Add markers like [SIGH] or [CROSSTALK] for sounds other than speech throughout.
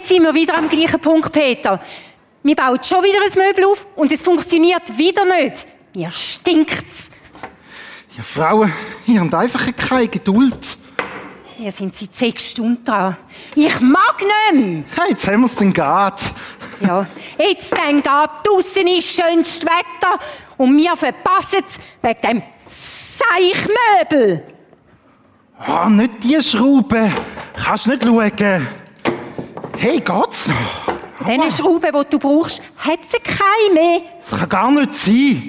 jetzt sind wir wieder am gleichen Punkt, Peter. Wir bauen schon wieder ein Möbel auf und es funktioniert wieder nicht. Mir stinkt's. Ja, Frauen, ihr habt einfach keine Geduld. Hier sind sie sechs Stunden dran. Ich mag nicht mehr. Hey, jetzt haben wir es denn geht. Ja, jetzt dann geht draussen ist schönstes Wetter und wir verpassen es wegen dem Seichmöbel. Ah, nicht die Schraube. Kannst nicht schauen. Hey, geht's noch? Von diesen Schrauben, die du brauchst, hat sie keine mehr. Das kann gar nicht sein.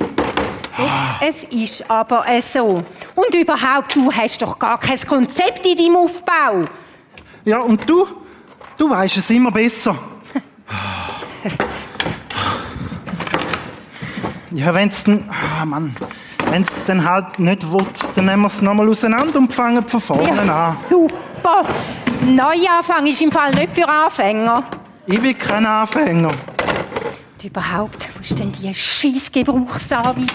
Es ist aber äh, so. Und überhaupt, du hast doch gar kein Konzept in deinem Aufbau. Ja, und du? Du weißt es immer besser. Ja, wenn's dann, ah Mann, wenn's dann halt nicht will, dann nehmen wir es nochmal auseinander und fangen von vorne Ja, an. super. Neuanfang ist im Fall nicht für Anfänger. Ich bin kein Anfänger. Und überhaupt, wo ist denn die scheiß Gebrauchsanweisung?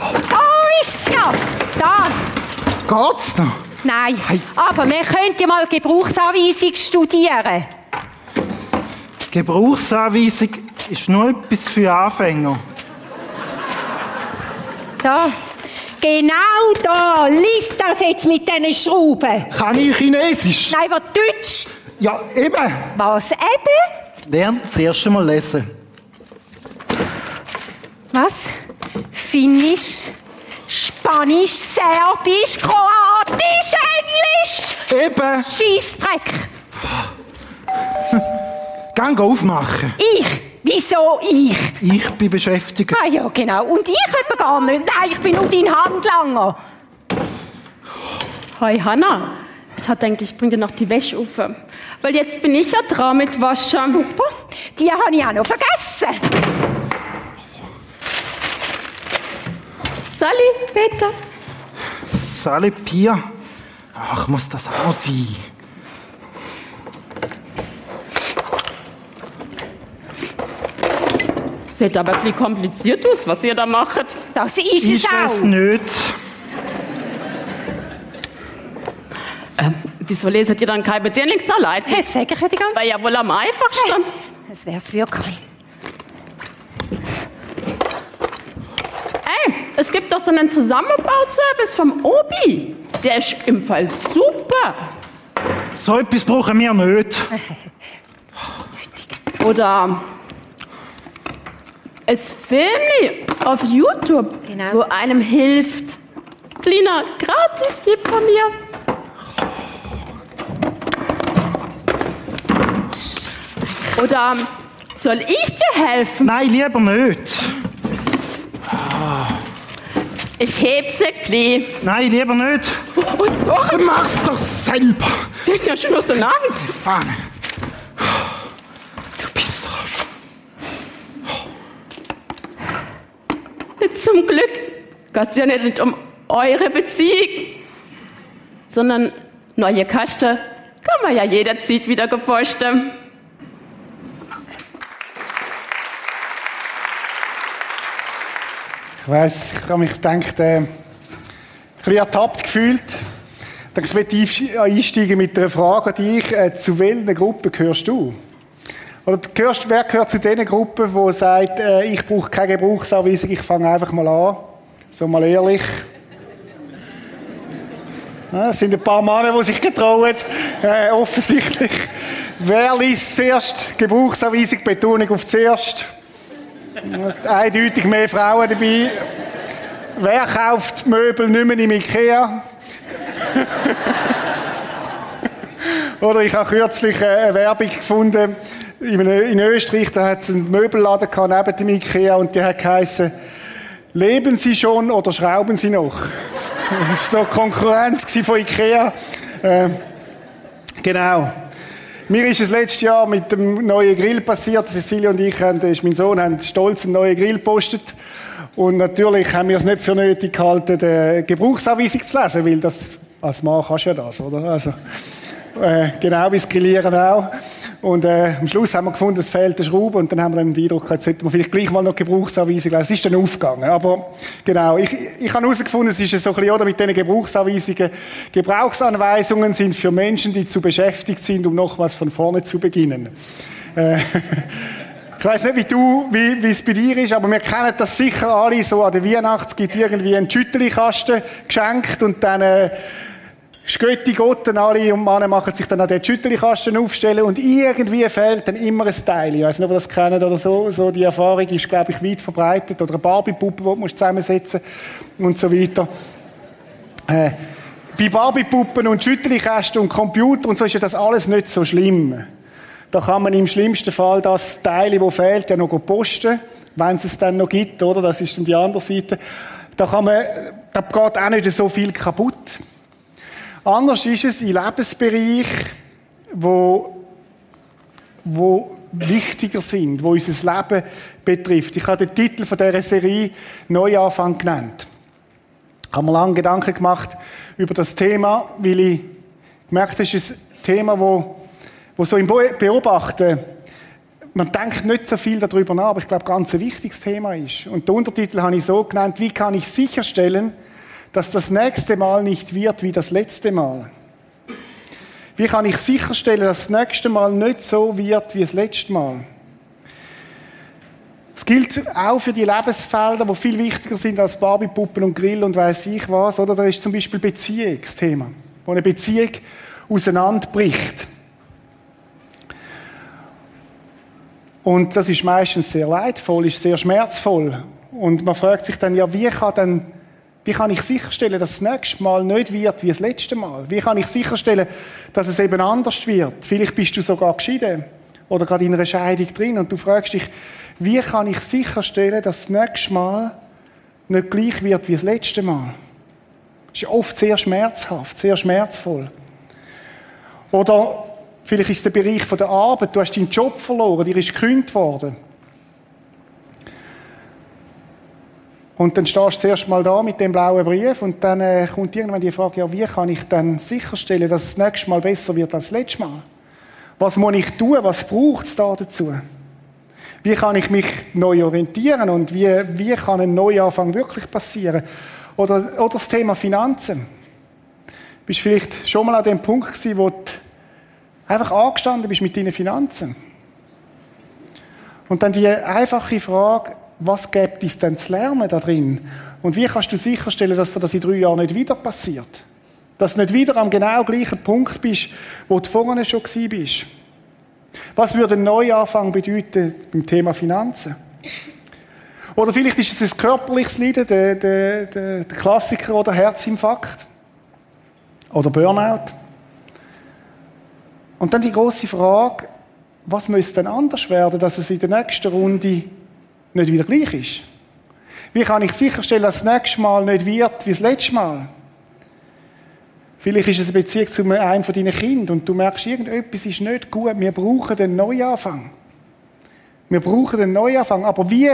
Oh, ist sie ja. Da. Geht's noch? Nein, Hey. aber wir könnten ja mal Gebrauchsanweisung studieren. Gebrauchsanweisung ist nur etwas für Anfänger. Da. Genau da. Lies das jetzt mit diesen Schrauben. Kann ich Chinesisch? Nein, aber Deutsch. Ja, eben. Was eben? Lern das erste Mal lesen. Was? Finnisch, Spanisch, Serbisch, Kroatisch, Englisch. Eben. Scheissdreck. Gang aufmachen. Ich? Wieso ich? Ich bin beschäftigt. Ah ja, genau. Und ich etwa gar nicht. Nein, ich bin nur dein Handlanger. Hi Hanna, ich hatte gedacht, ich bring dir noch die Wäsche auf. Weil jetzt bin ich ja dran mit Waschen. Super. Die habe ich auch noch vergessen. Sally, Peter. Sally Pia. Ach, muss das auch sein? Seht aber, wie kompliziert ist, was ihr da macht. Das ist, Ist es auch. es nicht? Ähm, wieso leset ihr dann keine Bedienungsanleitung? Das sage ich ja die ganze Wäre ja wohl am einfachsten. Das wäre es wirklich. Ey, es gibt doch so einen Zusammenbauservice vom Obi. Der ist im Fall super. So etwas brauchen wir nicht. [LAUGHS] Oder es Filmli auf YouTube, Genau. wo einem hilft. Kleiner Gratis-Tipp von mir. Oder soll ich dir helfen? Nein, lieber nicht. Ich heb's ein klein. Nein, lieber nicht. [LAUGHS] Und so Du machst doch selber. geht ja schon auseinander. Fahne. Du bist so. Zum Glück geht es ja nicht um eure Beziehung, sondern neue Kasten kann man ja jederzeit wieder geposten. Ich weiss, ich habe mich gedacht, äh, ein bisschen ertappt gefühlt. Dann ich möchte einsch- einsteigen mit einer Frage an dich. Äh, zu welchen Gruppen gehörst du? Oder gehörst, wer gehört zu den Gruppen, die sagt, äh, ich brauche keine Gebrauchsanweisung, ich fange einfach mal an? So mal ehrlich. [LAUGHS] Ja, es sind ein paar Männer, die sich getrauen, äh, offensichtlich. Wer liest zuerst Gebrauchsanweisung, Betonung auf zuerst? Es sind eindeutig mehr Frauen dabei. Wer kauft Möbel nicht mehr im Ikea? [LAUGHS] Oder ich habe kürzlich äh, eine Werbung gefunden in, Österreich, da hat es einen Möbelladen gehabt, neben dem Ikea und der hat geheißen, leben Sie schon oder schrauben Sie noch? [LAUGHS] Das war so Konkurrenz von Ikea. Äh, genau. Mir ist es letztes Jahr mit dem neuen Grill passiert. Cecilia und ich, haben, ist mein Sohn, haben stolz einen neuen Grill gepostet. Und natürlich haben wir es nicht für nötig gehalten, die Gebrauchsanweisung zu lesen, weil das, als Mann kannst du ja das, oder? Also, äh, genau wie das Grillieren auch. Und äh, am Schluss haben wir gefunden, es fehlt eine Schraube und dann haben wir dann den Eindruck jetzt sollten wir vielleicht gleich mal noch Gebrauchsanweisung lesen. Es ist dann aufgegangen. Aber genau, ich, ich habe herausgefunden, es ist so ein bisschen, oder, mit diesen Gebrauchsanweisungen. Gebrauchsanweisungen sind für Menschen, die zu beschäftigt sind, um nochmals von vorne zu beginnen. Äh, [LAUGHS] ich weiß nicht, wie du, wie, wie es bei dir ist, aber wir kennen das sicher alle so an der Weihnacht. Es gibt irgendwie einen Schüttelikasten geschenkt und dann, äh, Götti Gott, alle und Männer machen sich dann an den Schüttelikasten aufstellen und irgendwie fehlt dann immer ein Teil. Ich weiß nicht, ob ihr das kennt oder so. So die Erfahrung ist, glaube ich, weit verbreitet. Oder eine Barbie-Puppe, die du zusammensetzen und so weiter. Äh, bei Barbie-Puppen und Schüttelikasten und Computer und so ist ja das alles nicht so schlimm. Da kann man im schlimmsten Fall das Teil, das fehlt, ja noch posten, wenn es es dann noch gibt, oder? Das ist dann die andere Seite. Da kann man, da geht auch nicht so viel kaputt. Anders ist es in Lebensbereichen, wo, wo wichtiger sind, wo unser Leben betrifft. Ich habe den Titel von dieser Serie Neuanfang genannt. Ich habe mir lange Gedanken gemacht über das Thema, weil ich gemerkt habe, es ist ein Thema, wo, wo so im Beobachten, man denkt nicht so viel darüber nach, aber ich glaube, ganz ein wichtiges Thema ist. Und den Untertitel habe ich so genannt, wie kann ich sicherstellen, dass das nächste Mal nicht wird wie das letzte Mal? Wie kann ich sicherstellen, dass das nächste Mal nicht so wird wie das letzte Mal? Es gilt auch für die Lebensfelder, die viel wichtiger sind als Barbiepuppen und Grill und weiß ich was. Oder da ist zum Beispiel Beziehungsthema, wo eine Beziehung auseinanderbricht. Und das ist meistens sehr leidvoll, ist sehr schmerzvoll. Und man fragt sich dann, ja, wie kann denn wie kann ich sicherstellen, dass das nächste Mal nicht wird wie das letzte Mal? Wie kann ich sicherstellen, dass es eben anders wird? Vielleicht bist du sogar geschieden oder gerade in einer Scheidung drin und du fragst dich, wie kann ich sicherstellen, dass das nächste Mal nicht gleich wird wie das letzte Mal? Das ist oft sehr schmerzhaft, sehr schmerzvoll. Oder vielleicht ist der Bereich der Arbeit, du hast deinen Job verloren, dir ist gekündigt worden. Und dann stehst du zuerst mal da mit dem blauen Brief und dann äh, kommt irgendwann die Frage, ja, wie kann ich dann sicherstellen, dass es das nächste Mal besser wird als das letzte Mal? Was muss ich tun? Was braucht es da dazu? Wie kann ich mich neu orientieren und wie, wie kann ein Neuanfang wirklich passieren? Oder, oder das Thema Finanzen. Du bist vielleicht schon mal an dem Punkt gewesen, wo du einfach angestanden bist mit deinen Finanzen. Und dann die einfache Frage, was gibt es denn zu lernen da drin? Und wie kannst du sicherstellen, dass dir das in drei Jahren nicht wieder passiert? Dass du nicht wieder am genau gleichen Punkt bist, wo du vorne schon bist. Was würde ein Neuanfang bedeuten beim Thema Finanzen? Oder vielleicht ist es ein körperliches Leiden, der, der, der, der Klassiker oder Herzinfarkt. Oder Burnout. Und dann die große Frage, was müsste denn anders werden, dass es in der nächsten Runde nicht wieder gleich ist? Wie kann ich sicherstellen, dass das nächste Mal nicht wird wie das letzte Mal? Vielleicht ist es eine Beziehung zu einem von deinen Kindern und du merkst, irgendetwas ist nicht gut. Wir brauchen einen Neuanfang. Wir brauchen einen Neuanfang. Aber wie?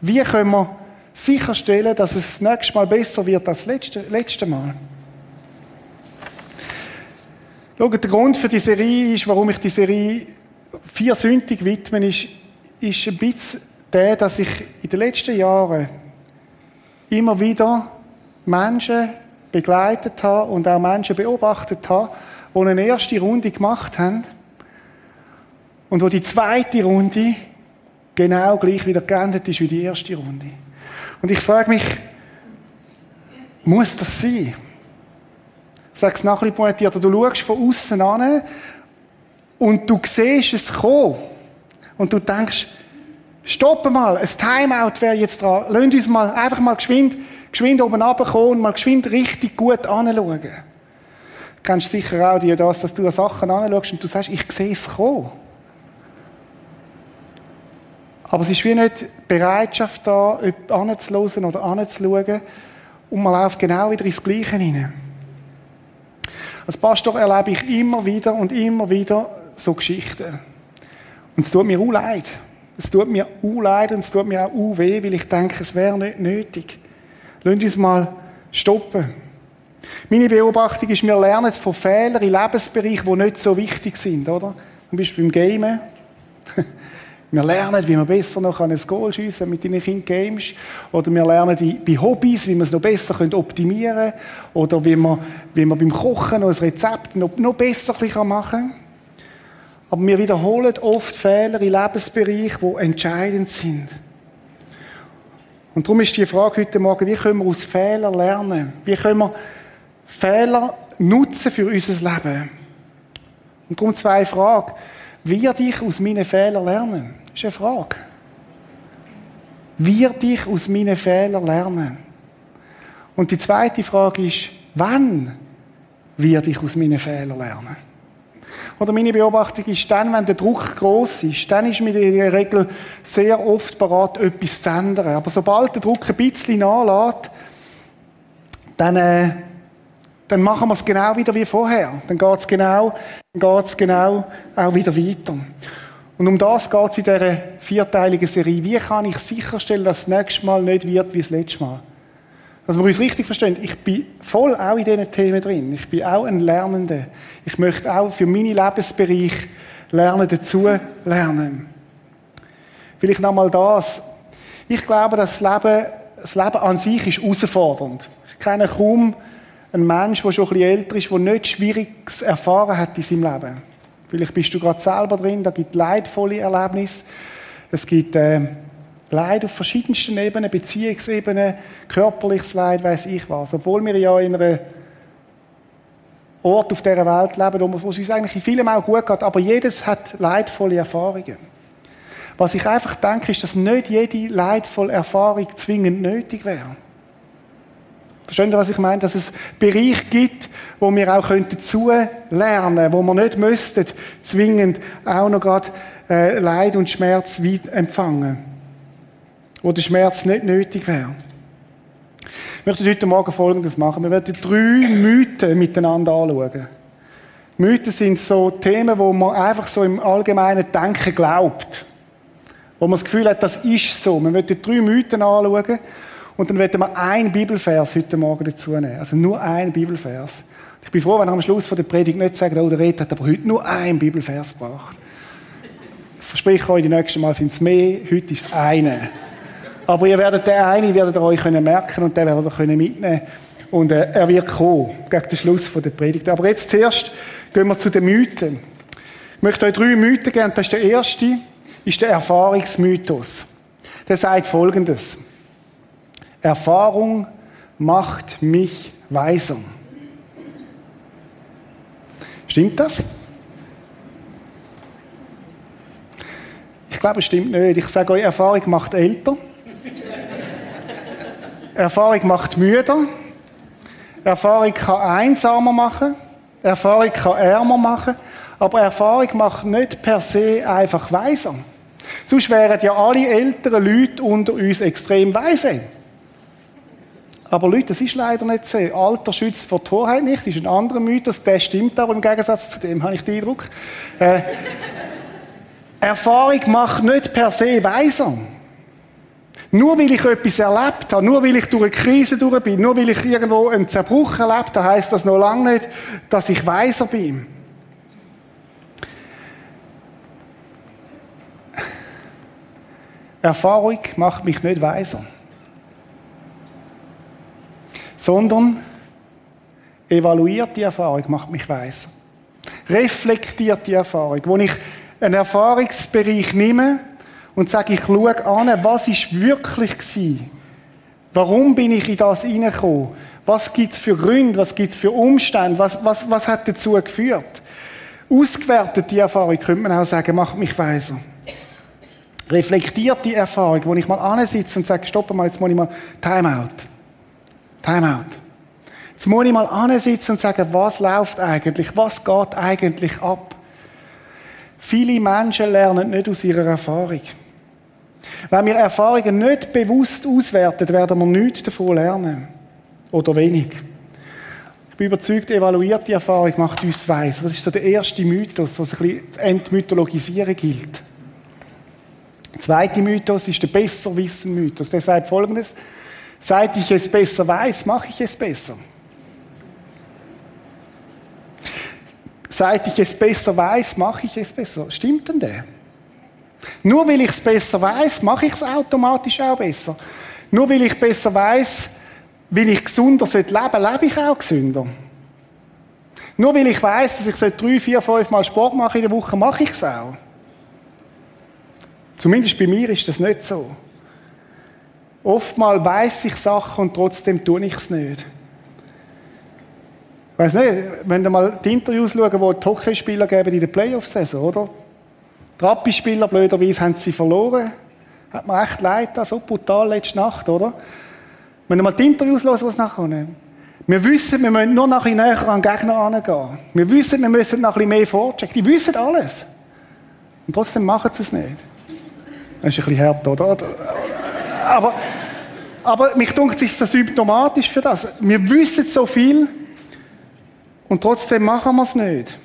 Wie können wir sicherstellen, dass es das nächste Mal besser wird als das letzte, letzte Mal? Schau, der Grund für die Serie ist, warum ich die Serie vier Sündig widme, ist, ist ein bisschen der, dass ich in den letzten Jahren immer wieder Menschen begleitet habe und auch Menschen beobachtet habe, die eine erste Runde gemacht haben und wo die zweite Runde genau gleich wieder geendet ist wie die erste Runde. Und ich frage mich, muss das sein? Sage es nachher ein pointierter, du schaust von außen an und du siehst es kommen und du denkst, Stoppen mal, ein Timeout wäre jetzt dran. Lasst uns mal einfach mal geschwind, geschwind oben runterkommen und mal geschwind richtig gut anschauen. Du kennst sicher auch dir das, dass du Sachen anschaust und du sagst, ich sehe es kommen. Aber es ist wie nicht Bereitschaft da, anzuhören oder anzuschauen und man läuft genau wieder ins Gleiche hinein. Als Pastor erlebe ich immer wieder und immer wieder so Geschichten. Und es tut mir auch leid. Es tut mir leid und es tut mir auch weh, weil ich denke, es wäre nicht nötig. Lass uns mal stoppen. Meine Beobachtung ist, wir lernen von Fehlern in Lebensbereichen, die nicht so wichtig sind, oder? Zum Beispiel beim Gamen. [LAUGHS] Wir lernen, wie man besser noch ein Goal schiessen kann mit deinen Kindern Games. Oder wir lernen bei Hobbys, wie man es noch besser optimieren können. Oder wie man, wie man beim Kochen noch ein Rezept noch, noch besser machen kann. Aber wir wiederholen oft Fehler in Lebensbereichen, die entscheidend sind. Und darum ist die Frage heute Morgen, wie können wir aus Fehlern lernen? Wie können wir Fehler nutzen für unser Leben? Und darum zwei Fragen. Wird ich aus meinen Fehlern lernen? Das ist eine Frage. Wird ich aus meinen Fehlern lernen? Und die zweite Frage ist, wann wird ich aus meinen Fehlern lernen? Oder meine Beobachtung ist dann, wenn der Druck groß ist, dann ist mir in der Regel sehr oft bereit, etwas zu ändern. Aber sobald der Druck ein bisschen nachlässt, dann, äh, dann machen wir es genau wieder wie vorher. Dann geht es genau, dann geht's genau auch wieder weiter. Und um das geht es in dieser vierteiligen Serie. Wie kann ich sicherstellen, dass das nächste Mal nicht wird wie das letzte Mal? Dass wir uns richtig verstehen, ich bin voll auch in diesen Themen drin. Ich bin auch ein Lernender. Ich möchte auch für meinen Lebensbereich lernen, dazu lernen. Vielleicht nochmal das. Ich glaube, das Leben, das Leben an sich ist herausfordernd. Ich kenne kaum einen Menschen, der schon ein bisschen älter ist, der nichts Schwieriges erfahren hat in seinem Leben. Vielleicht bist du gerade selber drin, da gibt leidvolle Erlebnisse. Es gibt äh, Leid auf verschiedensten Ebenen, Beziehungsebenen, körperliches Leid, weiß ich was. Obwohl wir ja in einem Ort auf dieser Welt leben, wo es uns eigentlich in vielem auch gut geht, aber jedes hat leidvolle Erfahrungen. Was ich einfach denke, ist, dass nicht jede leidvolle Erfahrung zwingend nötig wäre. Verstehen Sie, was ich meine? Dass es Bereiche gibt, wo wir auch dazu lernen könnten, wo wir nicht müssten, zwingend auch noch gerade äh, Leid und Schmerz weit empfangen wo der Schmerz nicht nötig wäre. Ich möchte heute Morgen Folgendes machen. Wir werden drei Mythen miteinander anschauen. Mythen sind so Themen, wo man einfach so im allgemeinen Denken glaubt. Wo man das Gefühl hat, das ist so. Wir werden drei Mythen anschauen und dann werden wir einen Bibelvers heute Morgen dazu nehmen. Also nur einen Bibelvers. Ich bin froh, wenn ich am Schluss der Predigt nicht sagen, oh, der Red hat aber heute nur einen Bibelvers gebracht. Ich verspreche euch, die nächsten Mal sind es mehr, heute ist es eine. Aber ihr werdet den einen werdet ihr euch können merken und den werdet ihr können mitnehmen und äh, er wird kommen, gegen den Schluss von der Predigt. Aber jetzt zuerst gehen wir zu den Mythen. Ich möchte euch drei Mythen geben. Das ist der erste, ist der Erfahrungsmythos. Der sagt Folgendes. Erfahrung macht mich weiser. Stimmt das? Ich glaube, es stimmt nicht. Ich sage euch, Erfahrung macht älter. Erfahrung macht müder. Erfahrung kann einsamer machen. Erfahrung kann ärmer machen. Aber Erfahrung macht nicht per se einfach weiser. Sonst wären ja alle älteren Leute unter uns extrem weise. Aber Leute, das ist leider nicht so. Alter schützt vor Torheit nicht, das ist ein anderer Mythos, der stimmt aber im Gegensatz zu dem, habe ich den Eindruck. Äh, Erfahrung macht nicht per se weiser. Nur weil ich etwas erlebt habe, nur weil ich durch eine Krise durch bin, nur weil ich irgendwo einen Zerbruch erlebt habe, heisst das noch lange nicht, dass ich weiser bin. Erfahrung macht mich nicht weiser, sondern evaluiert die Erfahrung macht mich weiser. Reflektiert die Erfahrung, wo ich einen Erfahrungsbereich nehme und sage, ich schaue an, was ist wirklich gewesen? Warum bin ich in das hineingekommen? Was gibt es für Gründe? Was gibt es für Umstände? Was, was, was hat dazu geführt? Ausgewertet die Erfahrung, könnte man auch sagen, macht mich weiser. Reflektiert die Erfahrung, wo ich mal ansitze und sage, stopp mal, jetzt muss ich mal Timeout. Timeout. Jetzt muss ich mal ansitzen und sagen, was läuft eigentlich? Was geht eigentlich ab? Viele Menschen lernen nicht aus ihrer Erfahrung. Wenn wir Erfahrungen nicht bewusst auswerten, werden wir nichts davon lernen. Oder wenig. Ich bin überzeugt, evaluierte Erfahrung macht uns weiss. Das ist so der erste Mythos, was ein bisschen zu entmythologisieren gilt. Der zweite Mythos ist der Besserwissen-Mythos. Der sagt folgendes: Seit ich es besser weiß, mache ich es besser. Seit ich es besser weiß, mache ich es besser. Stimmt denn der? Nur weil ich es besser weiß, mache ich es automatisch auch besser. Nur weil ich besser weiß, weil ich gesünder leben sollte, lebe ich auch gesünder. Nur weil ich weiß, dass ich drei, vier, fünf Mal Sport mache in der Woche, mache ich es auch. Zumindest bei mir ist das nicht so. Oftmal weiß ich Sachen und trotzdem tue ich es nicht. Ich weiss nicht, wenn ihr mal die Interviews schauen, wo die Hockeyspieler geben in der Playoff-Saison, oder? Die Rappi-Spieler, blöderweise, haben sie verloren. Hat mir echt leid, so brutal letzte Nacht, oder? Wenn ihr mal die Interviews hören, was nachher Wir wissen, wir müssen nur noch ein bisschen näher an den Gegner herangehen. Wir wissen, wir müssen noch ein bisschen mehr vorchecken. Die wissen alles. Und trotzdem machen sie es nicht. Das ist ein bisschen hart, oder? Aber, aber mich dunkt, ist das symptomatisch für das. Wir wissen so viel und trotzdem machen wir es nicht.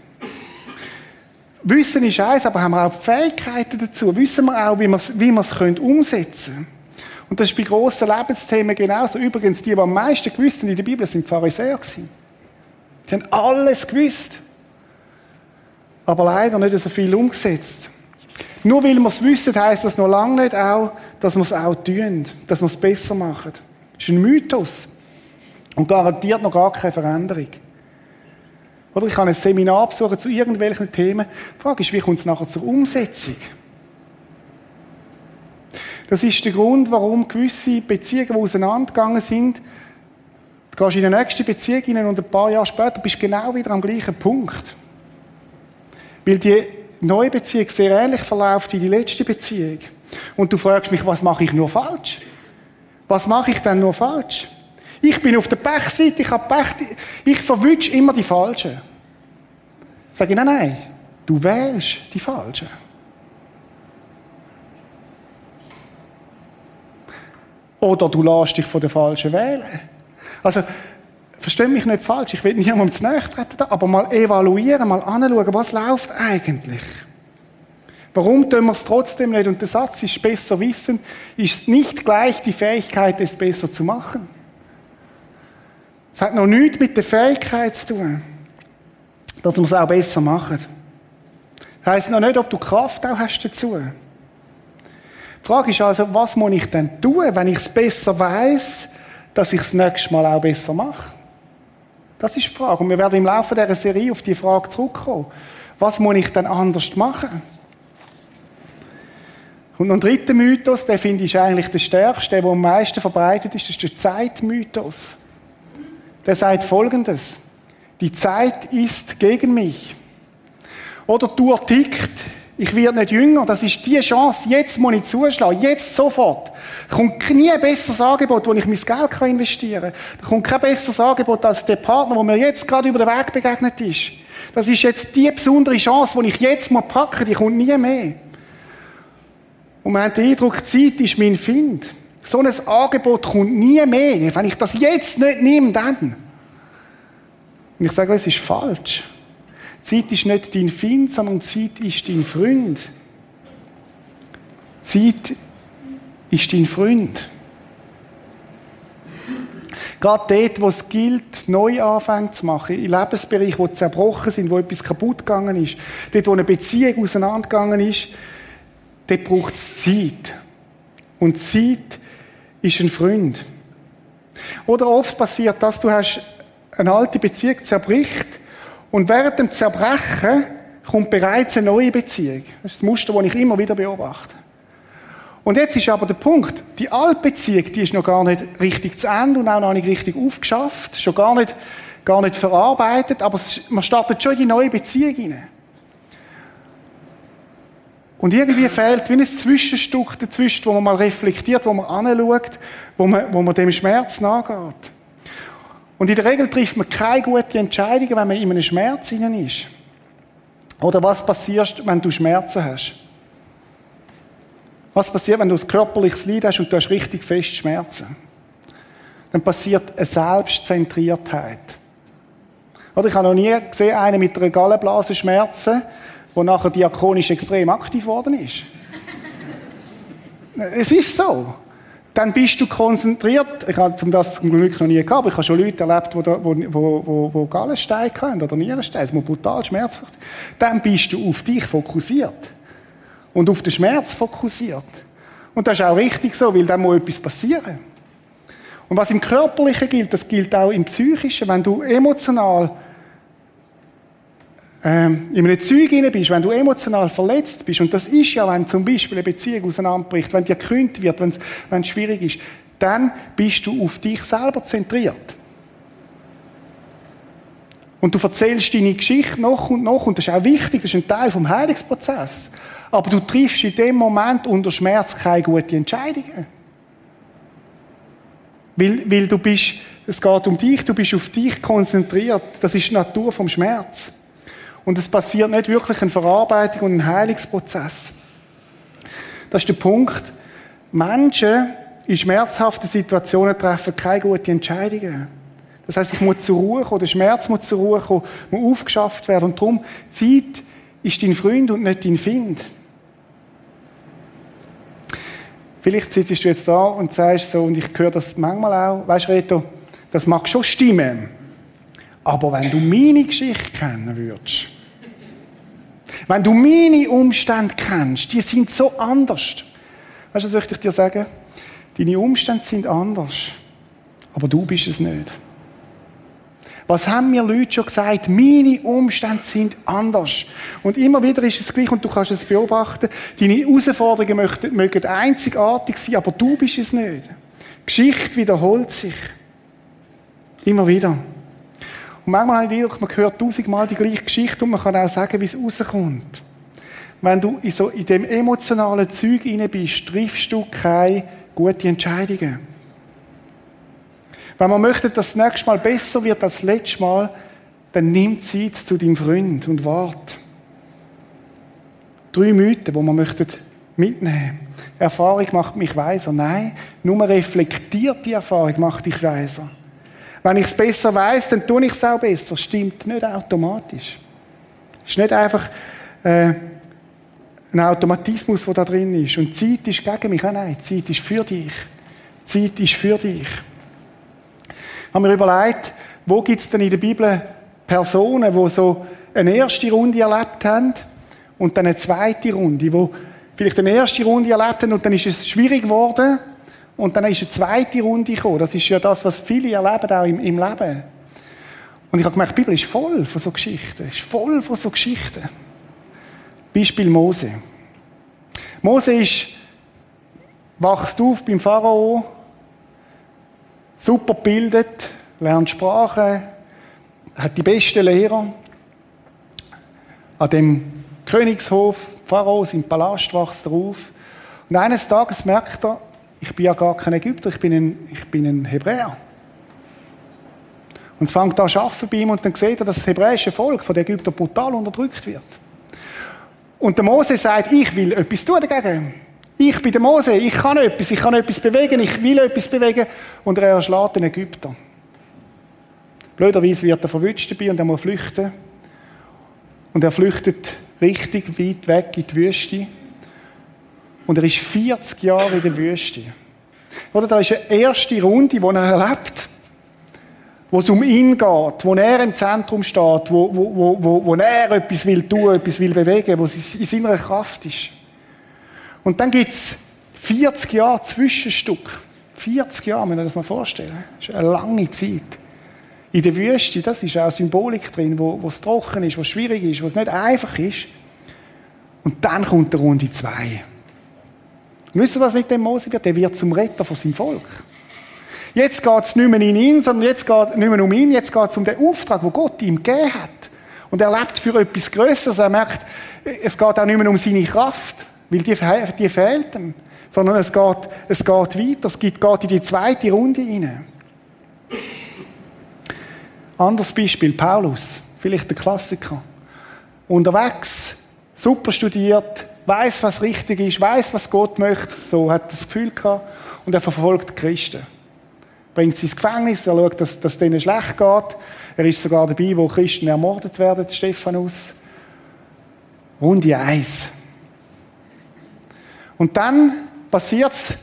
Wissen ist eins, aber haben wir auch Fähigkeiten dazu? Wissen wir auch, wie wir es, wie können umsetzen können? Und das ist bei grossen Lebensthemen genauso. Übrigens, die, die am meisten gewusst haben in der Bibel, sind Pharisäer gewesen. Die haben alles gewusst. Aber leider nicht so viel umgesetzt. Nur weil wir es wissen, heisst das noch lange nicht auch, dass wir es auch tun, dass wir es besser machen. Das ist ein Mythos. Und garantiert noch gar keine Veränderung. Oder ich kann ein Seminar besuchen zu irgendwelchen Themen. Die Frage ist, wie kommt es nachher zur Umsetzung? Das ist der Grund, warum gewisse Beziehungen, die auseinandergegangen sind, du gehst in eine nächste Beziehung hinein und ein paar Jahre später bist du genau wieder am gleichen Punkt. Weil die neue Beziehung sehr ähnlich verläuft wie die letzte Beziehung. Und du fragst mich, was mache ich nur falsch? Was mache ich denn nur falsch? Ich bin auf der Pechseite, ich habe Pech, ich verwünsche immer die Falschen. Sag ich, nein, nein, du wählst die Falschen. Oder du lässt dich von den Falschen wählen. Also, versteh mich nicht falsch, ich will niemandem zu nahe treten, aber mal evaluieren, mal anschauen, was läuft eigentlich. Warum tun wir es trotzdem nicht? Und der Satz ist besser wissen, ist nicht gleich die Fähigkeit, es besser zu machen. Es hat noch nichts mit der Fähigkeit zu tun, dass wir es auch besser machen. Das heisst noch nicht, ob du Kraft auch hast dazu. Die Frage ist also, was muss ich denn tun, wenn ich es besser weiß, dass ich es das nächste Mal auch besser mache? Das ist die Frage. Und wir werden im Laufe dieser Serie auf die Frage zurückkommen. Was muss ich denn anders machen? Und ein dritter Mythos, der finde ich eigentlich der stärkste, der am meisten verbreitet ist, das ist der Zeitmythos. Der sagt Folgendes. Die Zeit ist gegen mich. Oder Uhr tickt. Ich werde nicht jünger. Das ist die Chance. Jetzt muss ich zuschlagen. Jetzt sofort. Da kommt nie ein besseres Angebot, wo ich mein Geld investieren kann. Da kommt kein besseres Angebot als der Partner, der mir jetzt gerade über den Weg begegnet ist. Das ist jetzt die besondere Chance, die ich jetzt packen Die kommt nie mehr. Und man hat den Eindruck, Zeit ist mein Find. So ein Angebot kommt nie mehr. Wenn ich das jetzt nicht nehme, dann. Und ich sage, es ist falsch. Zeit ist nicht dein Find, sondern Zeit ist dein Freund. Zeit ist dein Freund. Gerade dort, wo es gilt, neu anfängt zu machen, in Lebensbereichen, wo zerbrochen sind, wo etwas kaputt gegangen ist, dort, wo eine Beziehung auseinandergegangen ist, dort braucht es Zeit. Und Zeit ist ein Freund. Oder oft passiert das, du hast eine alte Beziehung zerbricht und während dem Zerbrechen kommt bereits eine neue Beziehung. Das ist das Muster, das ich immer wieder beobachte. Und jetzt ist aber der Punkt, die alte Beziehung, die ist noch gar nicht richtig zu Ende und auch noch nicht richtig aufgeschafft, schon gar nicht, gar nicht verarbeitet, aber man startet schon in die neue Beziehung hinein. Und irgendwie fehlt wie ein Zwischenstück dazwischen, wo man mal reflektiert, wo man anschaut, wo man, wo man dem Schmerz nachgeht. Und in der Regel trifft man keine guten Entscheidungen, wenn man in einem Schmerz hinein ist. Oder was passiert, wenn du Schmerzen hast? Was passiert, wenn du ein körperliches Leid hast und du hast richtig fest Schmerzen? Dann passiert eine Selbstzentriertheit. Oder ich habe noch nie gesehen, einen mit einer Gallenblase Schmerzen, wo nachher diakonisch extrem aktiv worden ist. es ist so. Dann bist du konzentriert. Ich habe das zum Glück noch nie gehabt, aber ich habe schon Leute erlebt, die, wo, wo, wo Gallensteine haben oder Nierensteine, die brutal schmerzhaft Dann bist du auf dich fokussiert. und auf den Schmerz fokussiert. Und das ist auch richtig so, weil da muss etwas passieren. Und was im Körperlichen gilt, das gilt auch im Psychischen. Wenn du emotional ähm, in einem Zeug hinein bist, wenn du emotional verletzt bist, und das ist ja, wenn zum Beispiel eine Beziehung auseinanderbricht, wenn dir gekündigt wird, wenn es schwierig ist, dann bist du auf dich selber zentriert. Und du erzählst deine Geschichte noch und noch, und das ist auch wichtig, das ist ein Teil vom Heilungsprozess. Aber du triffst in dem Moment unter Schmerz keine guten Entscheidungen. Weil, weil du bist, es geht um dich, du bist auf dich konzentriert. Das ist die Natur vom Schmerz. Und es passiert nicht wirklich eine Verarbeitung und ein Heilungsprozess. Das ist der Punkt. Menschen in schmerzhaften Situationen treffen keine guten Entscheidungen. Das heißt, ich muss zur Ruhe kommen, der Schmerz muss zur Ruhe kommen, muss aufgeschafft werden. Und darum, Zeit ist dein Freund und nicht dein Find. Vielleicht sitzt du jetzt da und sagst so, und ich höre das manchmal auch, weißt du, Reto, das mag schon stimmen. Aber wenn du meine Geschichte kennen würdest, wenn du meine Umstände kennst, die sind so anders. Weißt du, was möchte ich dir sagen? Deine Umstände sind anders. Aber du bist es nicht. Was haben mir Leute schon gesagt? Meine Umstände sind anders. Und immer wieder ist es gleich, und du kannst es beobachten, deine Herausforderungen mögen einzigartig sein, aber du bist es nicht. Geschichte wiederholt sich. Immer wieder. Und manchmal habe ich den Eindruck, man hört tausendmal die gleiche Geschichte und man kann auch sagen, wie es rauskommt. Wenn du in, so, in dem emotionalen Zeug inne bist, triffst du keine guten Entscheidungen. Wenn man möchte, dass das nächste Mal besser wird als das letzte Mal, dann nimm Zeit zu deinem Freund und wart. Drei Mythen, die man möchte mitnehmen. Erfahrung macht mich weiser. Nein, nur reflektiert die Erfahrung macht dich weiser. Wenn ich es besser weiß, dann tue ich es auch besser. Stimmt nicht automatisch. Ist nicht einfach äh, ein Automatismus, der da drin ist. Und Zeit ist gegen mich. Nein, nein, Zeit ist für dich. Zeit ist für dich. Ich habe mir überlegt, wo gibt es denn in der Bibel Personen, die so eine erste Runde erlebt haben und dann eine zweite Runde, wo vielleicht eine erste Runde erlebt haben und dann ist es schwierig geworden und dann ist eine zweite Runde gekommen. Das ist ja das, was viele erleben auch im, im Leben. Und ich habe gemerkt, die Bibel ist voll von so Geschichten. Ist voll von so Geschichten. Beispiel Mose. Mose ist, wachst auf beim Pharao, super gebildet, lernt Sprache, hat die besten Lehrer. An dem Königshof, Pharao, im Palast wächst er auf. Und eines Tages merkt er, ich bin ja gar kein Ägypter, ich bin ein, ich bin ein Hebräer. Und es fängt an zu bei ihm und dann sieht er, dass das hebräische Volk von den Ägyptern brutal unterdrückt wird. Und der Mose sagt, ich will etwas tun dagegen. Ich bin der Mose, ich kann etwas, ich kann etwas bewegen, ich will etwas bewegen. Und er erschlägt den Ägypter. Blöderweise wird er verwünscht dabei und er muss flüchten. Und er flüchtet richtig weit weg in die Wüste. Und er ist 40 Jahre in der Wüste. Oder da ist eine erste Runde, die er erlebt, wo es um ihn geht, wo er im Zentrum steht, wo, wo, wo, wo er etwas will tun, etwas will bewegen, wo es in seiner Kraft ist. Und dann gibt es 40 Jahre Zwischenstück. 40 Jahre, wenn ihr das mal vorstellen. Das ist eine lange Zeit. In der Wüste, das ist auch Symbolik drin, wo, wo es trocken ist, wo es schwierig ist, wo es nicht einfach ist. Und dann kommt der Runde 2. Und wisst ihr, was mit dem Mose wird? Der wird zum Retter von seinem Volk. Jetzt geht es nicht mehr in ihn, sondern jetzt geht nicht mehr um ihn, jetzt geht es um den Auftrag, den Gott ihm gegeben hat. Und er lebt für etwas Größeres. Er merkt, es geht auch nicht mehr um seine Kraft, weil die, die fehlt ihm. Sondern es geht, es geht weiter, es geht, geht in die zweite Runde hinein. Anderes Beispiel, Paulus, vielleicht der Klassiker. Unterwegs, super studiert, weiß, was richtig ist, weiß, was Gott möchte, so hat er das Gefühl gehabt, und er verfolgt die Christen. Bringt sie ins Gefängnis, er schaut, dass, dass denen schlecht geht. Er ist sogar dabei, wo Christen ermordet werden, Stephanus. Runde 1. Und dann passiert es,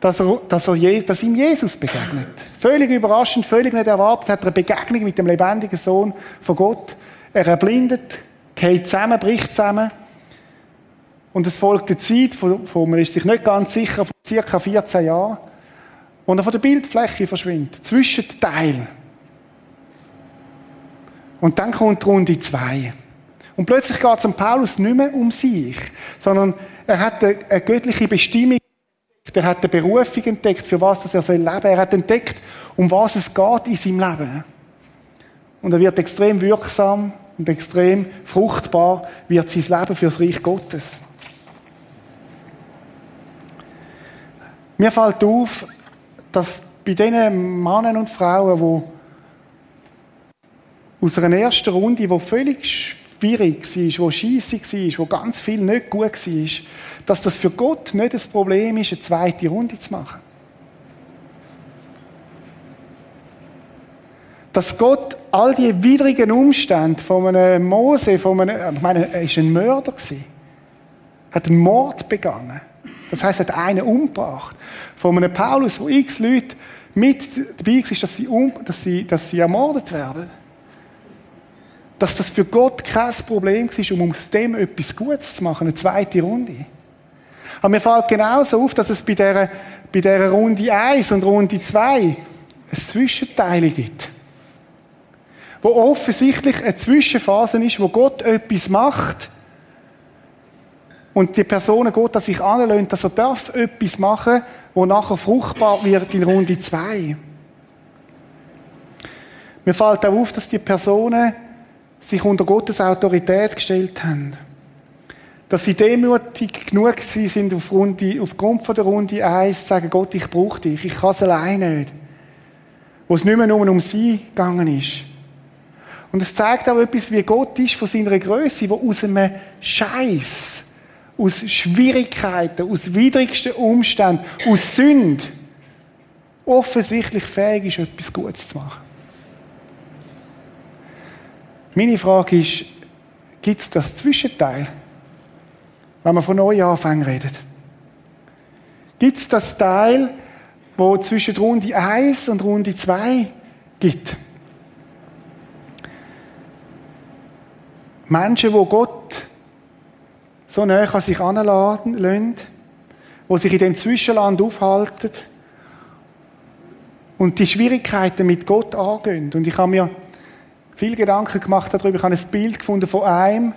dass, er, dass, er, dass ihm Jesus begegnet. Völlig überraschend, völlig nicht erwartet, hat er eine Begegnung mit dem lebendigen Sohn von Gott. Er erblindet, geht zusammen, bricht zusammen. Und es folgt eine Zeit, von, von, man ist sich nicht ganz sicher, von circa 14 Jahren, wo er von der Bildfläche verschwindet. Zwischenteil. Und dann kommt Runde zwei. Und plötzlich geht es um Paulus nicht mehr um sich, sondern er hat eine, eine göttliche Bestimmung entdeckt. Er hat eine Berufung entdeckt, für was er soll leben. Er hat entdeckt, um was es geht in seinem Leben. Und er wird extrem wirksam und extrem fruchtbar wird sein Leben für das Reich Gottes. Mir fällt auf, dass bei diesen Männern und Frauen, die aus einer ersten Runde, die völlig schwierig war, die scheissig war, wo ganz viel nicht gut war, dass das für Gott nicht das Problem ist, eine zweite Runde zu machen. Dass Gott all die widrigen Umstände von einem Mose, von einem, ich meine, er war ein Mörder, hat einen Mord begangen. Das heißt, er hat einen umgebracht. Von einem Paulus, wo x Leute mit dabei waren, dass sie, um, dass sie, dass sie ermordet werden. Dass das für Gott kein Problem war, um aus dem etwas Gutes zu machen, eine zweite Runde. Aber mir fällt genauso auf, dass es bei dieser, bei dieser Runde 1 und Runde 2 ein Zwischenteil gibt. Wo offensichtlich eine Zwischenphase ist, wo Gott etwas macht, und die Person Gott, dass sich anlöhnt, dass er darf etwas machen, wo nachher fruchtbar wird in Runde 2. Mir fällt auch auf, dass die Personen sich unter Gottes Autorität gestellt haben. Dass sie demütig genug sind, auf Runde, aufgrund von der Runde 1 zu sagen, Gott, ich brauche dich, ich kann es allein nicht. Wo es nicht mehr nur um sie gegangen ist. Und es zeigt auch etwas, wie Gott ist von seiner Größe, wo aus einem Scheiß aus Schwierigkeiten, aus widrigsten Umständen, aus Sünd offensichtlich fähig ist, etwas Gutes zu machen. Meine Frage ist, gibt es das Zwischenteil, wenn man von Neuanfang redet? Gibt es das Teil, wo zwischen Runde 1 und Runde 2 gibt? Menschen, wo Gott so näher an sich anladen lassen, wo sich in dem Zwischenland aufhalten und die Schwierigkeiten mit Gott angehen. Und ich habe mir viel Gedanken gemacht darüber. Ich habe ein Bild gefunden von einem,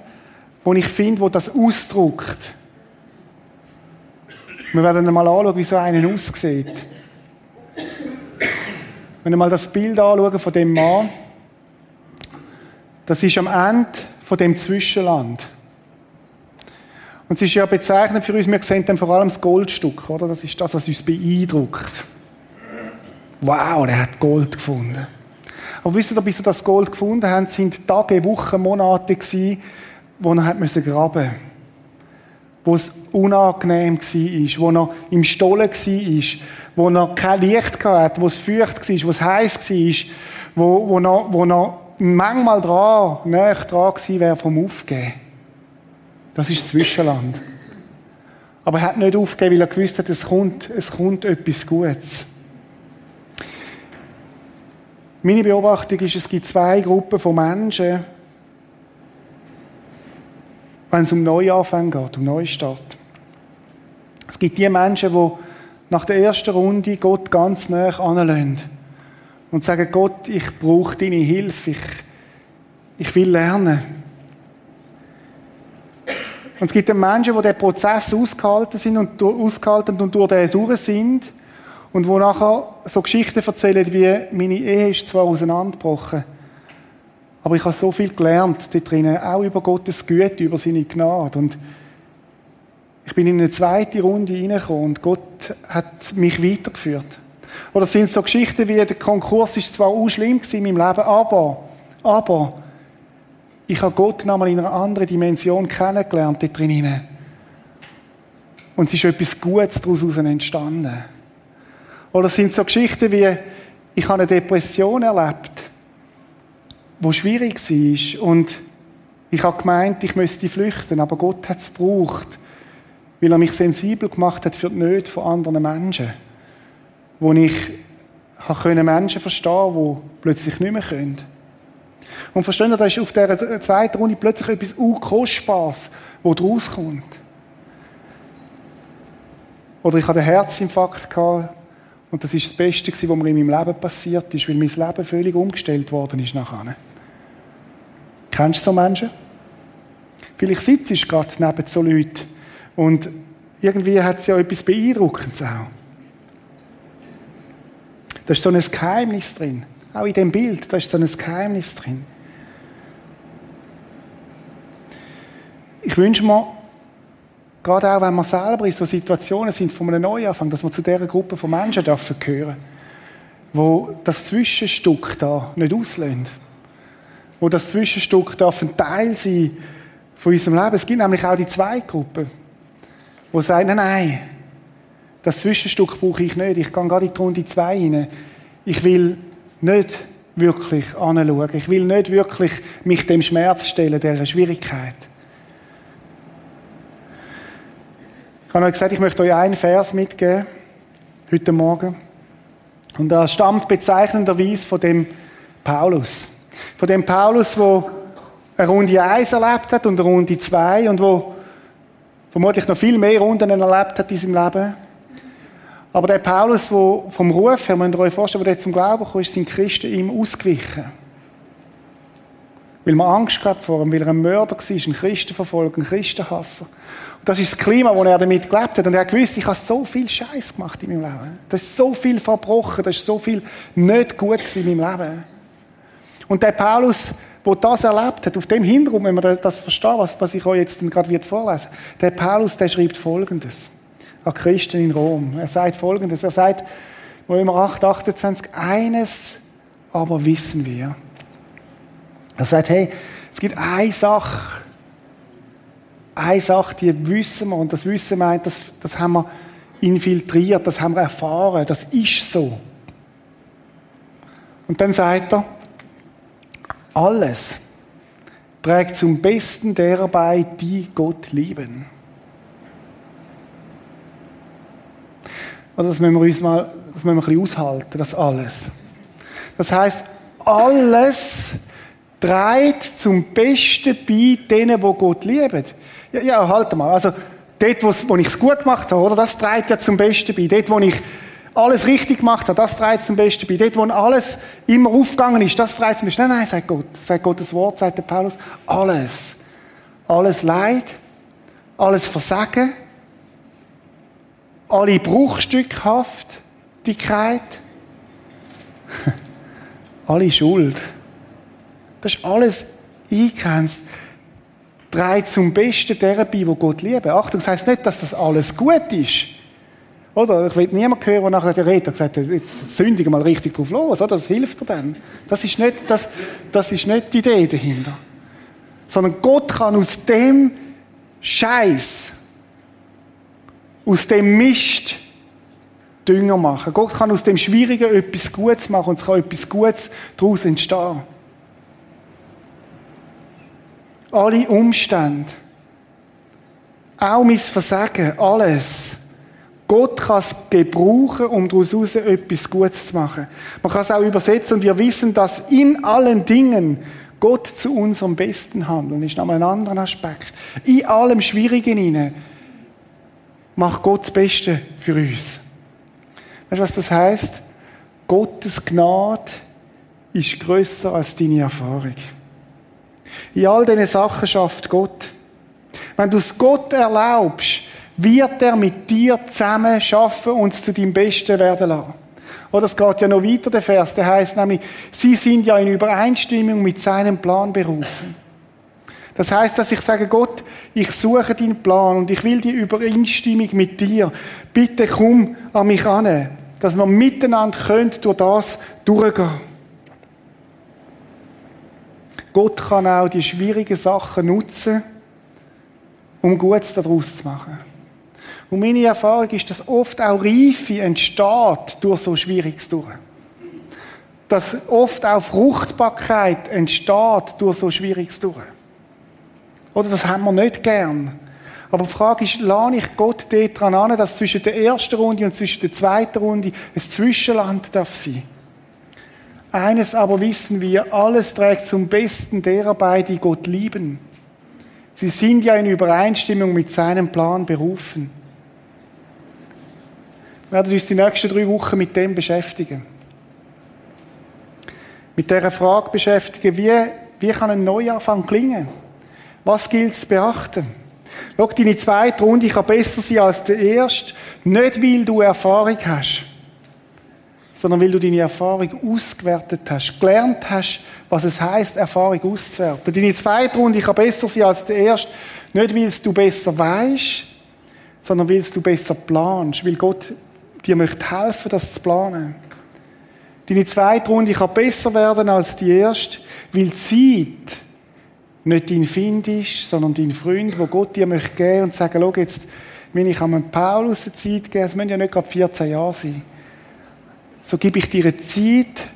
wo ich finde, wo das ausdruckt. Wir werden mal anschauen, wie so einen aussieht. Wenn wir mal das Bild anschauen von dem Mann, das ist am Ende von dem Zwischenland. Und es ist ja bezeichnend für uns, wir sehen dann vor allem das Goldstück, oder? Das ist das, was uns beeindruckt. Wow, der hat Gold gefunden. Aber wisst ihr, bis er das Gold gefunden hat, sind Tage, Wochen, Monate gewesen, wo er hat müssen graben wo es unangenehm war, wo er im Stollen war, wo er kein Licht hatte, wo es feucht war, wo es heiß war, wo, wo, er, wo er manchmal dran, näher dran gewesen wäre vom Aufgeben. Das ist das Zwischenland. Aber er hat nicht aufgegeben, weil er gewusst hat, es kommt, es kommt etwas Gutes. Meine Beobachtung ist, es gibt zwei Gruppen von Menschen, wenn es um Neuanfang geht, um Neustart. Es gibt die Menschen, die nach der ersten Runde Gott ganz nah anlehnen und sagen, Gott, ich brauche deine Hilfe, ich, ich will lernen. Und es gibt Menschen, die den Prozess ausgehalten sind und ausgehalten und durch den durch sind und wo nachher so Geschichten erzählen wie, meine Ehe ist zwar auseinandergebrochen, aber ich habe so viel gelernt dort drinnen, auch über Gottes Güte, über seine Gnade. Und ich bin in eine zweite Runde reingekommen und Gott hat mich weitergeführt. Oder sind so Geschichten wie, der Konkurs ist zwar auch schlimm in meinem Leben, aber, aber, ich habe Gott nochmal in einer anderen Dimension kennengelernt, dort drinnen. Und es ist etwas Gutes daraus entstanden. Oder es sind so Geschichten wie, ich habe eine Depression erlebt, wo schwierig war. Und ich habe gemeint, ich müsste flüchten, aber Gott hat es gebraucht, weil er mich sensibel gemacht hat für die Nöte von anderen Menschen. Wo ich Menschen verstehen konnte, die plötzlich nicht mehr können. Und verstehen Sie, da ist auf dieser zweiten Runde plötzlich etwas Kostbares, wo draus kommt. Oder ich hatte einen Herzinfarkt gehabt, und das ist das Beste, was mir in meinem Leben passiert ist, weil mein Leben völlig umgestellt worden ist nachher. Kennst du so Menschen? Vielleicht sitzt du gerade neben so Leuten und irgendwie hat es ja etwas Beeindruckendes auch. Da ist so ein Geheimnis drin. Auch in dem Bild, da ist so ein Geheimnis drin. Ich wünsche mir, gerade auch wenn wir selber in so Situationen sind von einem Neuanfang, dass wir zu dieser Gruppe von Menschen dürfen gehören, wo das Zwischenstück da nicht auslöhnt. Wo das Zwischenstück darf ein Teil sein von unserem Leben. Es gibt nämlich auch die zwei Gruppen, die sagen, nein, nein, das Zwischenstück brauche ich nicht. Ich gehe gerade in die Runde zwei rein. Ich will nicht wirklich anschauen. Ich will nicht wirklich mich dem Schmerz stellen, dieser Schwierigkeit. Ich habe euch gesagt, ich möchte euch einen Vers mitgeben, heute Morgen. Und das stammt bezeichnenderweise von dem Paulus. Von dem Paulus, der eine Runde 1 erlebt hat und eine Runde 2 und wo vermutlich noch viel mehr Runden erlebt hat in seinem Leben. Aber der Paulus, der vom Ruf her, müsst ihr euch vorstellen, der zum Glauben kam, ist, sind Christen ihm ausgewichen. Weil man Angst gehabt vor ihm, weil er ein Mörder war, ein Christenverfolger, ein Christenhasser. Das ist das Klima, wo er damit gelebt hat. Und er gewusst, ich habe so viel Scheiß gemacht in meinem Leben. Da ist so viel verbrochen, da ist so viel nicht gut in meinem Leben. Und der Paulus, der das erlebt hat, auf dem Hintergrund, wenn man das versteht, was, was ich euch jetzt gerade vorlesen der Paulus, der schreibt Folgendes an Christen in Rom. Er sagt Folgendes, er sagt, Römer 8, 28, eines aber wissen wir. Er sagt, hey, es gibt eine Sache, eine Sache, die wissen wir, und das Wissen meint, das, das haben wir infiltriert, das haben wir erfahren, das ist so. Und dann sagt er, alles trägt zum Besten derer bei, die Gott lieben. Also das müssen wir uns mal, das müssen wir ein bisschen aushalten, das alles. Das heißt, alles trägt zum Besten bei denen, wo Gott liebt. Ja, ja, halt mal. Also, dort, wo, ich es gut gemacht habe, oder? Das trägt ja zum Besten bei. Dort, wo ich alles richtig gemacht habe, das trägt zum Besten bei. Dort, wo alles immer aufgegangen ist, das trägt zum Besten. Nein, nein, sagt Gott. Sagt Gottes Wort, sagt der Paulus. Alles. Alles Leid, alles Versagen, alle Bruchstückhaftigkeit, [LAUGHS] alle Schuld. Das ist alles eingegrenzt. Trägt zum Besten derer bei, die Gott lieben. Achtung, das heisst nicht, dass das alles gut ist. Oder? Ich will niemand hören, der nachher redet und sagt, jetzt sündige mal richtig drauf los, oder? Das hilft dir dann. Das ist nicht, das, das ist nicht die Idee dahinter. Sondern Gott kann aus dem Scheiß, aus dem Mist Dünger machen. Gott kann aus dem Schwierigen etwas Gutes machen und es kann etwas Gutes daraus entstehen. Alle Umstände, auch mein Versagen, alles Gott kann es gebrauchen, um daraus etwas Gutes zu machen. Man kann es auch übersetzen und wir wissen, dass in allen Dingen Gott zu unserem Besten handelt. Das ist nochmal ein anderer Aspekt. In allem Schwierigen hinein macht Gott das Beste für uns. Weißt du, was das heißt? Gottes Gnade ist größer als deine Erfahrung. In all diesen Sachen schafft Gott. Wenn du es Gott erlaubst, wird er mit dir zusammen schaffen und es zu deinem Besten werden lassen. Oder es geht ja noch weiter, der Vers, der heißt nämlich, sie sind ja in Übereinstimmung mit seinem Plan berufen. Das heißt, dass ich sage, Gott, ich suche deinen Plan und ich will die Übereinstimmung mit dir. Bitte komm an mich an, dass wir miteinander können durch das durchgehen. Gott kann auch die schwierigen Sachen nutzen, um Gutes daraus zu machen. Und meine Erfahrung ist, dass oft auch Reife entsteht durch so Schwieriges durch. Dass oft auch Fruchtbarkeit entsteht durch so Schwieriges durch. Oder das haben wir nicht gern. Aber die Frage ist, lade ich Gott dort dran an, dass zwischen der ersten Runde und zwischen der zweiten Runde ein Zwischenland darf sein. Eines aber wissen wir, alles trägt zum Besten derer bei, die Gott lieben. Sie sind ja in Übereinstimmung mit seinem Plan berufen. Wir werden uns die nächsten drei Wochen mit dem beschäftigen. Mit dieser Frage beschäftigen, wie, wie kann ein Neuanfang gelingen? Was gilt es beachten? Schau, deine zweite Runde kann besser sein als die erste, nicht weil du Erfahrung hast, sondern weil du deine Erfahrung ausgewertet hast, gelernt hast, was es heißt, Erfahrung auszuwerten. Deine zweite Runde kann besser sein als die erste, nicht weil du besser weißt, sondern weil du besser planst, weil Gott dir möchte helfen, das zu planen. Deine zweite Runde kann besser werden als die erste, weil Zeit nicht dein Find ist, sondern dein Freund, wo Gott dir möchte geben und sagen, schau jetzt, wenn ich an Paulus eine Zeit geben, das müssen ja nicht gerade 14 Jahre sein. So gebe ich dir Zeit,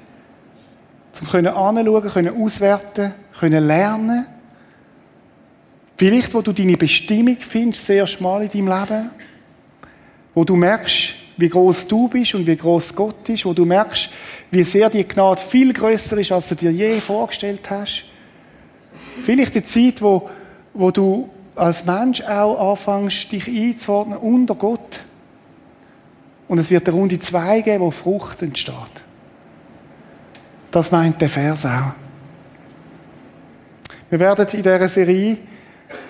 um können anschauen, können auswerten, können lernen. Vielleicht, wo du deine Bestimmung findest, sehr schmal in deinem Leben. Wo du merkst, wie groß du bist und wie groß Gott ist. Wo du merkst, wie sehr die Gnade viel größer ist, als du dir je vorgestellt hast. Vielleicht die Zeit, wo, wo du als Mensch auch anfängst, dich einzuordnen unter Gott. Und es wird eine Runde zwei geben, wo Frucht entsteht. Das meint der Vers auch. Wir werden in dieser Serie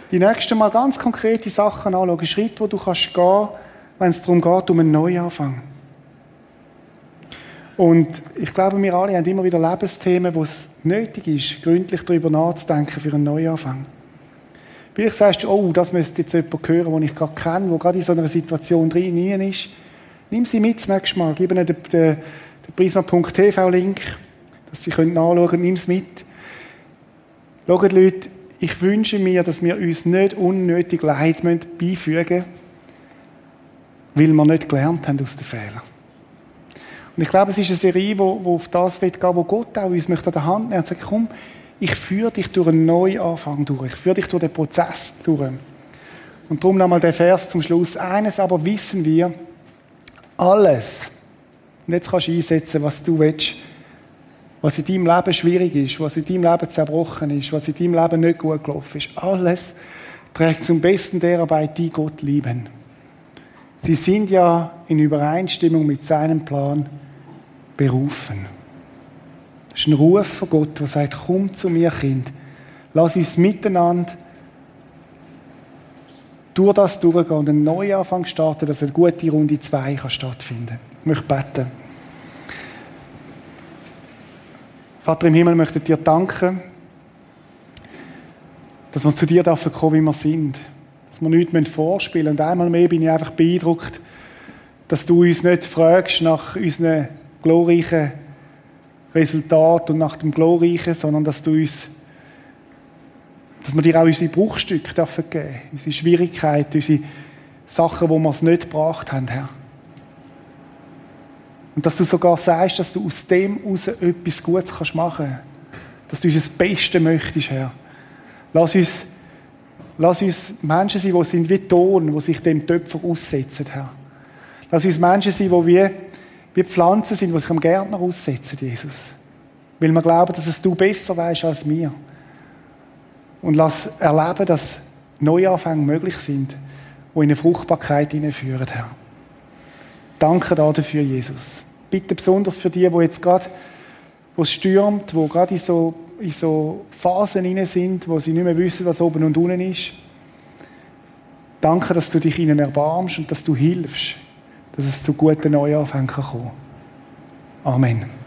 die nächsten Mal ganz konkrete Sachen anschauen, Schritte, wo du kannst gehen, wenn es darum geht, um einen Neuanfang. Und ich glaube, wir alle haben immer wieder Lebensthemen, wo es nötig ist, gründlich darüber nachzudenken für einen Neuanfang. Vielleicht sagst du, oh, das müsste jetzt jemand hören, den ich gerade kenne, der gerade in so einer Situation drin ist. Nimm sie mit das nächste Mal. Gib ihnen den, den, den prisma.tv-Link, dass sie nachschauen können. Nimm es mit. Schaut, Leute, ich wünsche mir, dass wir uns nicht unnötig Leid beifügen müssen, weil wir nicht gelernt haben aus den Fehlern. Und ich glaube, es ist eine Serie, wo auf das gehen, wo Gott auch uns möchte an der Hand nehmen und sagt, komm, ich führe dich durch einen Neuanfang durch. Ich führe dich durch den Prozess durch. Und darum nochmal der Vers zum Schluss. Eines aber wissen wir, alles, und jetzt kannst du einsetzen, was du willst, was in deinem Leben schwierig ist, was in deinem Leben zerbrochen ist, was in deinem Leben nicht gut gelaufen ist, alles trägt zum Besten derer bei, die Gott lieben. Sie sind ja in Übereinstimmung mit seinem Plan berufen. Das ist ein Ruf von Gott, der sagt, komm zu mir, Kind. Lass uns miteinander durch das durchgehen und einen Neuanfang starten, dass eine gute Runde 2 stattfinden kann. Ich möchte beten. Vater im Himmel, möchte dir danken, dass wir zu dir dürfen kommen, wie wir sind. Dass wir nichts vorspielen müssen. Und einmal mehr bin ich einfach beeindruckt, dass du uns nicht fragst nach unseren glorreichen Resultaten und nach dem Glorreichen, sondern dass du uns, dass wir dir auch unsere Bruchstücke dürfen geben, unsere Schwierigkeiten, unsere Sachen, wo wir es nicht gebracht haben, Herr. Und dass du sogar sagst, dass du aus dem heraus etwas Gutes kannst machen kannst. Dass du uns das Beste möchtest, Herr. Lass uns, lass uns Menschen sein, die sind wie Ton, die sich dem Töpfer aussetzen, Herr. Lass uns Menschen sein, die wie, wie Pflanzen sind, die sich am Gärtner aussetzen, Jesus. Weil wir glauben, dass es du besser weißt als wir. Und lass erleben, dass Neuanfänge möglich sind, die in eine Fruchtbarkeit hineinführen, Herr. Danke dafür, Jesus. Bitte besonders für die, wo jetzt gerade, wo es stürmt, wo gerade in so, in so Phasen inne sind, wo sie nicht mehr wissen, was oben und unten ist. Danke, dass du dich ihnen erbarmst und dass du hilfst, dass es zu guten Neuanfängen kann. Amen.